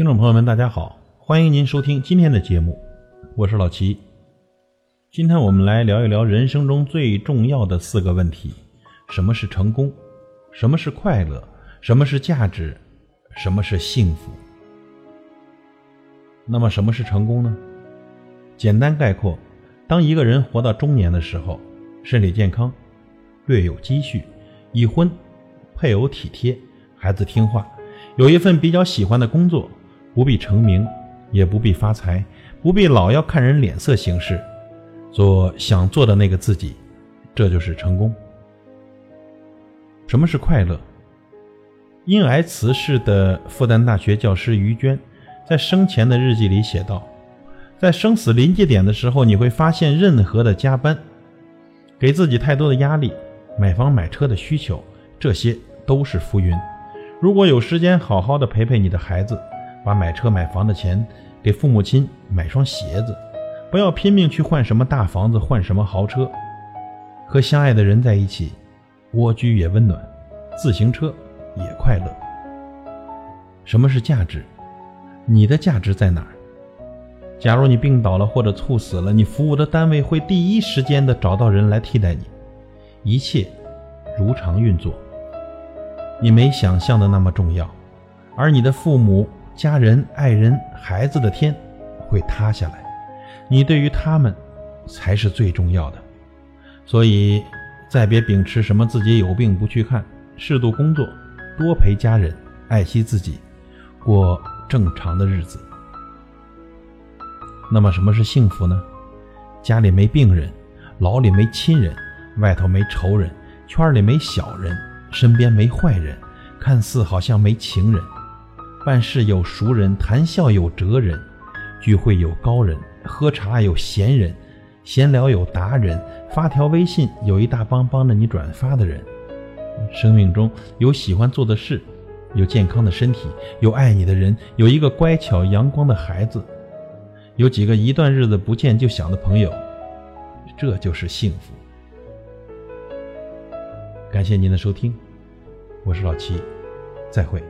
听众朋友们，大家好，欢迎您收听今天的节目，我是老齐。今天我们来聊一聊人生中最重要的四个问题：什么是成功？什么是快乐？什么是价值？什么是幸福？那么，什么是成功呢？简单概括，当一个人活到中年的时候，身体健康，略有积蓄，已婚，配偶体贴，孩子听话，有一份比较喜欢的工作。不必成名，也不必发财，不必老要看人脸色行事，做想做的那个自己，这就是成功。什么是快乐？因癌辞世的复旦大学教师于娟，在生前的日记里写道：“在生死临界点的时候，你会发现，任何的加班，给自己太多的压力，买房买车的需求，这些都是浮云。如果有时间，好好的陪陪你的孩子。”把买车买房的钱给父母亲买双鞋子，不要拼命去换什么大房子，换什么豪车。和相爱的人在一起，蜗居也温暖，自行车也快乐。什么是价值？你的价值在哪儿？假如你病倒了或者猝死了，你服务的单位会第一时间的找到人来替代你，一切如常运作。你没想象的那么重要，而你的父母。家人、爱人、孩子的天会塌下来，你对于他们才是最重要的。所以，再别秉持什么自己有病不去看，适度工作，多陪家人，爱惜自己，过正常的日子。那么，什么是幸福呢？家里没病人，牢里没亲人，外头没仇人，圈里没小人，身边没坏人，看似好像没情人。办事有熟人，谈笑有哲人，聚会有高人，喝茶有闲人，闲聊有达人，发条微信有一大帮帮着你转发的人。生命中有喜欢做的事，有健康的身体，有爱你的人，有一个乖巧阳光的孩子，有几个一段日子不见就想的朋友，这就是幸福。感谢您的收听，我是老齐，再会。